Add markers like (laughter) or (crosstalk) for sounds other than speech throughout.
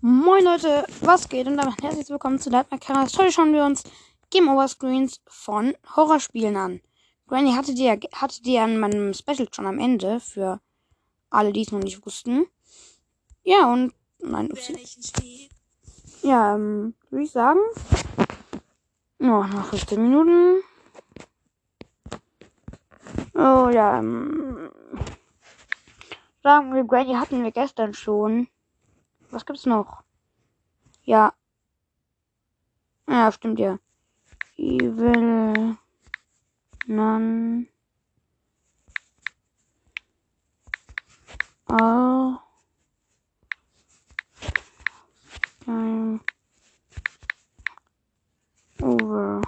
Moin Leute, was geht? Und damit herzlich willkommen zu Lightmare Caras. Heute schauen wir uns Game Over Screens von Horrorspielen an. Granny hatte die, ja- hatte die ja in meinem Special schon am Ende, für alle, die es noch nicht wussten. Ja, und, nein, upsie. Ja, ähm, würde ich sagen, oh, noch 15 Minuten. Oh, ja, ähm, sagen wir, Granny hatten wir gestern schon. Was gibt's noch? Ja. Ja, stimmt ja. Evil. Nun. All. Time. Over.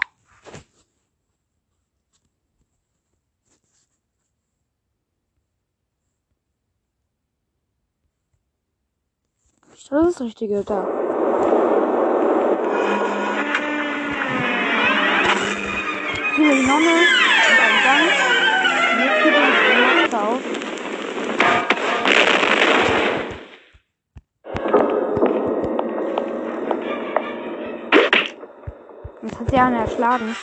Das ist das Richtige da. Hier die Nonne und ein Gang. Und jetzt geht die Maske auf. Jetzt hat sie einen erschlagen.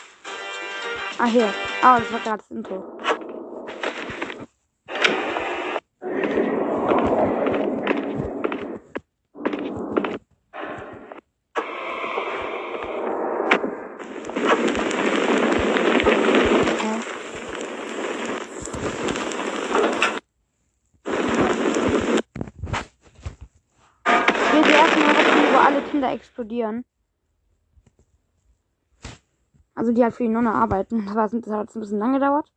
Ah, hier. Ah, das war gerade das Intro. Ja. Narrative, wo alle Kinder explodieren. Also die halt für die Nonne arbeiten. (laughs) Das, hat jetzt ein bisschen lange gedauert.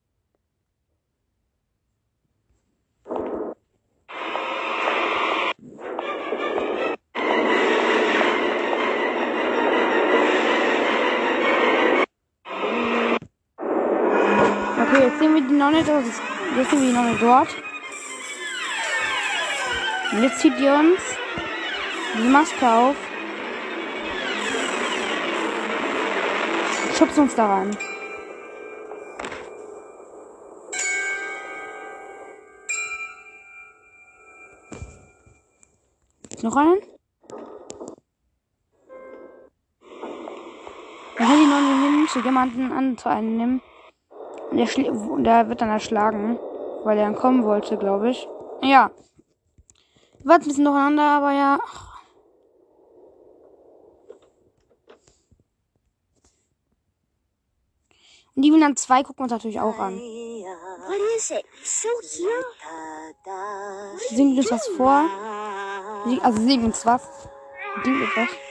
Jetzt sehen wir die das ist, jetzt sehen wir die Nonne dort. Und jetzt zieht die uns die Maske auf. Schubst uns da rein. Noch einen? Dann kann die Nonne hin zu jemanden an zu einem nehmen. Und der, wird dann erschlagen, weil er dann kommen wollte, glaube ich. Ja. War ein bisschen durcheinander, aber ja. Und die Wiener 2 gucken wir uns natürlich auch an. What is it? So here? Singt uns was vor. Also singt uns was. Singt uns was.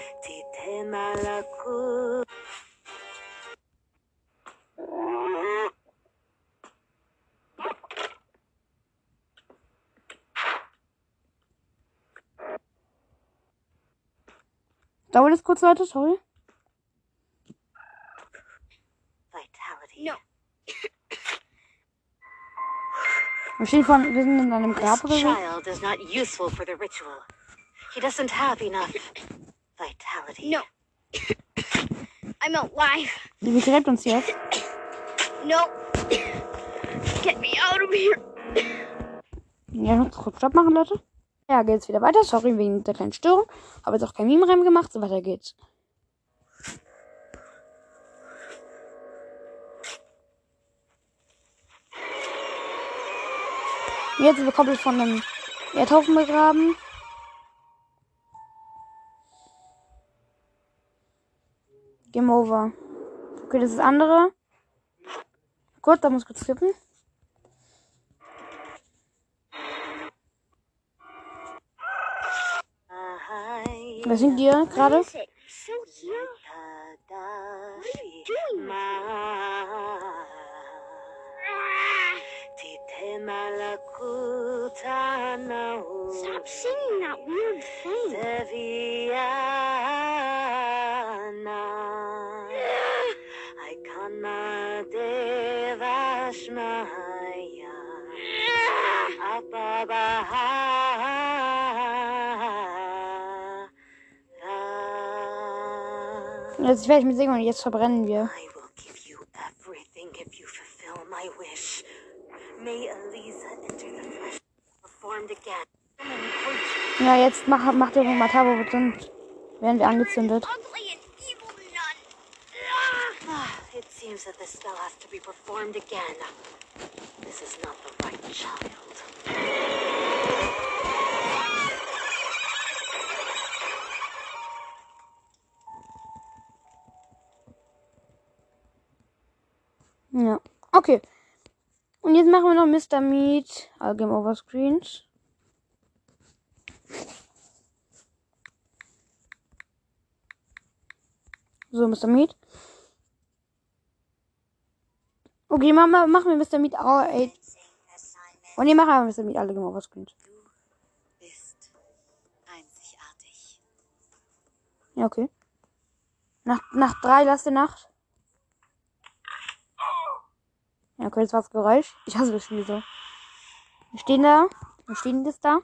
Dauert das kurz, Leute? Sorry. Vitality. No. Wir stehen vor, wir sind in einem Grab oder so. child is not useful for the ritual. He doesn't have enough vitality. No. I'm alive. Die begräbt uns jetzt. No. Get me out of here. Ja, kurz Stopp machen, Leute. Ja, geht's wieder weiter. Sorry wegen der kleinen Störung. Habe jetzt auch kein Meme rein gemacht. So weiter geht's. Jetzt sind wir komplett von einem Erdhaufen begraben. Game over. Okay, das ist das andere. Gut, da muss ich kurz skippen. Wer sind ihr gerade? What is it? So here? What are you doing? Stop singing Jetzt werde ich mit singen und jetzt verbrennen wir. I will give you everything if you fulfill my wish. May Elisa enter the flesh formed again. Ja, jetzt mach, mach der Kommentar, wo wir sind. Werden wir angezündet. Nun. It seems that this spell has to be performed again. This is not the right child. Ja. Okay. Und jetzt machen wir noch Mr. Meat. All Game Over Screens. So, Mr. Meat. Okay, machen wir, machen wir Mr. Meat eight. Und nee, machen wir Mr. Meat alle Game Over Screens. Ja, okay. Nach, nach drei letzte Nacht. Ja, okay, das war das Geräusch. Ich hasse das Spiel so. Wir stehen da. Wir stehen das da.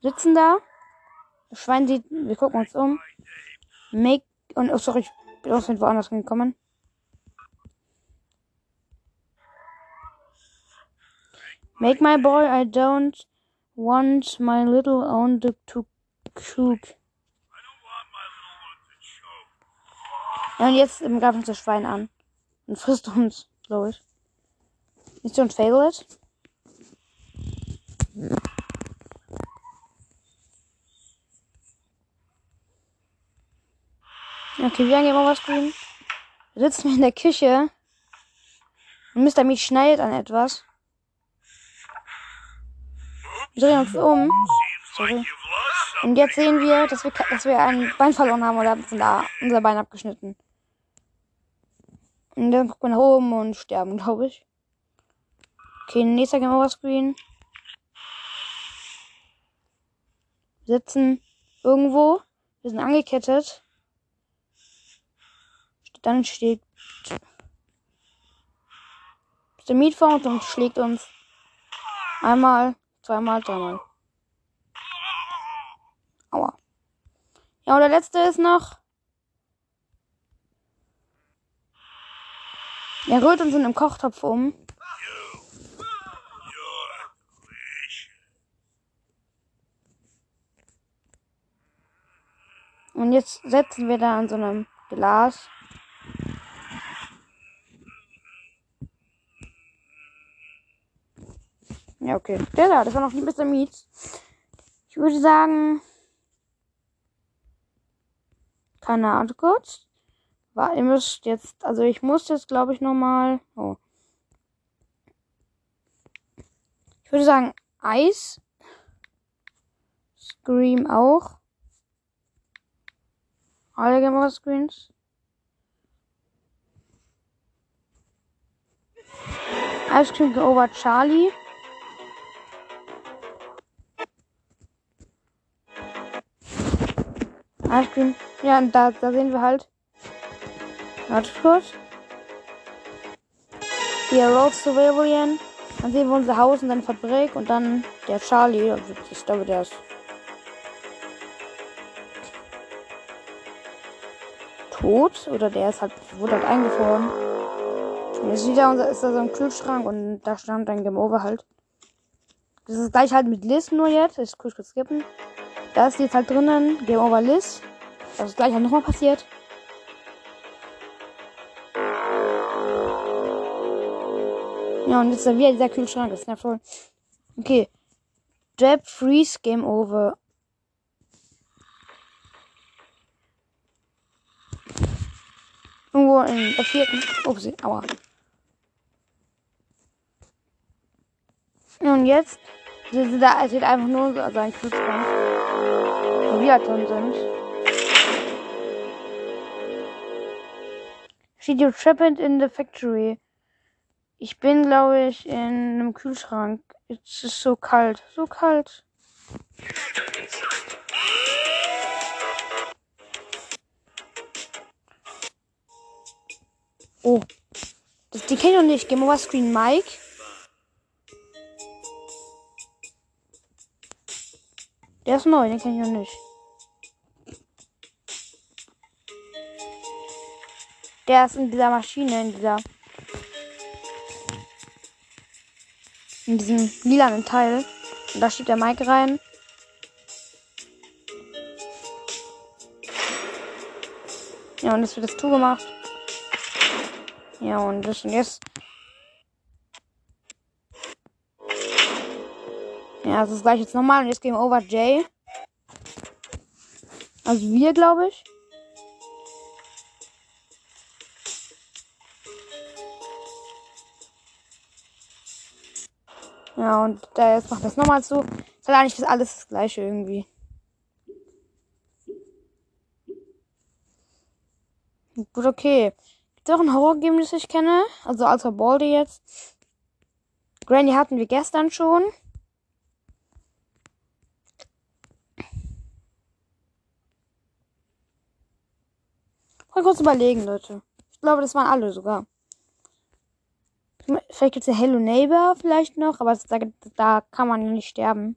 Sitzen da. Das Schwein sieht, wir gucken uns um. Make, und, oh, sorry, ich bin aus dem woanders gekommen. Make my boy, I don't want my little own to cook. Ja, und jetzt greift uns das Schwein an. Und frisst uns, glaube ich. Mission failed. Okay, wir haben Game Over Screen. Wir sitzen in der Küche. Und Mr. Meat schneidet an etwas. Wir drehen uns um. Sorry. Und jetzt sehen wir, dass wir, dass wir ein Bein verloren haben oder da unser Bein abgeschnitten. Und dann gucken wir nach oben und sterben, glaube ich. Okay, nächster Game Over Screen. Sitzen irgendwo. Wir sind angekettet. Dann steht der uns und schlägt uns einmal, zweimal, dreimal. Aua. Ja, und der letzte ist noch. Er rührt uns in einem Kochtopf um. Und jetzt setzen wir da an so einem Glas. Ja, okay. Der da, das war noch nie Mr. Meats. Ich würde sagen. Keine Ahnung kurz. War, ihr müsst jetzt, also ich muss jetzt, glaube ich, nochmal. Oh. Ich würde sagen, Eis. Scream auch. Alle Game Screens. Ice Cream Over Charlie. Ice Cream. Ja, und da, da sehen wir halt. Warte kurz. Hier Road to Vivien. Dann sehen wir unser Haus und dann Fabrik und dann der Charlie. Ich glaube, der ist. Tot. Oder der ist halt, wurde halt eingefroren. Und jetzt wieder unser, ist da so ein Kühlschrank und da stand ein Game Over halt. Das ist gleich halt mit Liz nur jetzt. Ich kurz skippen. Da ist jetzt halt drinnen Game Over Liz. Das ist gleich halt nochmal passiert. Ja, und jetzt ist wieder dieser Kühlschrank. Das ist ja voll. Okay. Jab Freeze Game Over. Irgendwo in der vierten. Ups, aua. Und jetzt sind da, wird einfach nur so also ein Kühlschrank, wo wir drin sind. Steht you trapped in the factory. Ich bin, glaube ich, in einem Kühlschrank. Es ist so kalt, so kalt. Oh. Das, die kenne ich noch nicht. Game Over Screen Mike. Der ist neu, den kenne ich noch nicht. Der ist in dieser Maschine, in dieser. In diesem lilanen Teil. Und da schiebt der Mike rein. Ja, und jetzt wird das zugemacht. Ja, und das und jetzt. Ja, das ist gleich jetzt nochmal. Und jetzt Game Over Jay. Also wir, glaube ich. Ja, und da jetzt macht das nochmal zu. Ist halt eigentlich alles das gleiche irgendwie. Gut, okay. Gibt es auch ein Horror-Game, das ich kenne? Also außer Baldi jetzt. Granny hatten wir gestern schon. Mal kurz überlegen, Leute. Ich glaube, das waren alle sogar. Vielleicht gibt es ja Hello Neighbor vielleicht noch, aber da, da kann man nicht sterben.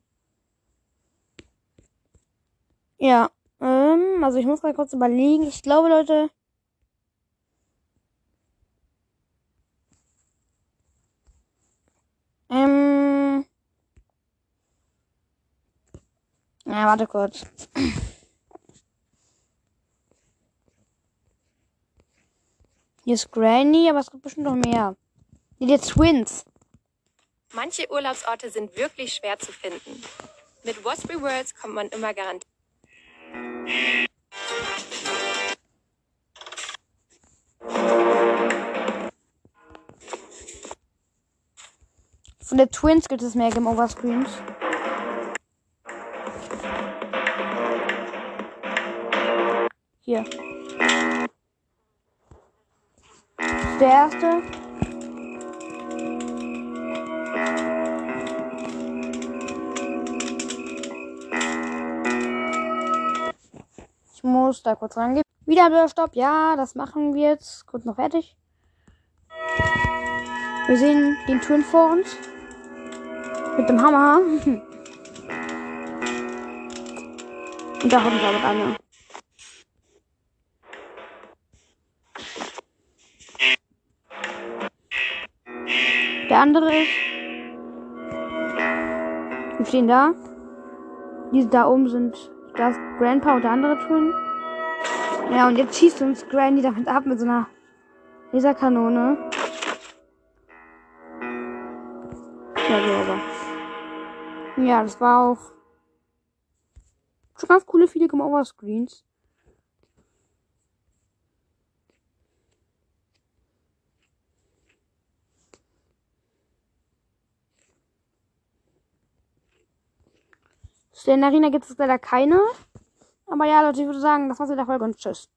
Ja, ähm, also ich muss mal kurz überlegen. Ich glaube, Leute. Ähm. Ja, warte kurz. Hier ist Granny, aber es gibt bestimmt noch mehr. Die Twins. Manche Urlaubsorte sind wirklich schwer zu finden. Mit Wasbury Worlds kommt man immer garantiert. Von der Twins gibt es mehr Game Over Screens. Hier. Der erste. Muss da kurz rangehen. Wieder Stopp. Ja, das machen wir jetzt. Kurz noch fertig. Wir sehen den Twin vor uns. Mit dem Hammer. (laughs) Und da kommt damit eine. Der andere ist. Wir stehen da. Diese da oben sind. Da Grandpa und der andere Twin. Ja, und jetzt schießt uns Granny damit ab mit so einer Laserkanone. Ja, aber. Ja, das war auch schon ganz coole viele Game Over Screens. Der Arena gibt es leider keine. Aber ja, Leute, ich würde sagen, das war's mit der Folge und tschüss.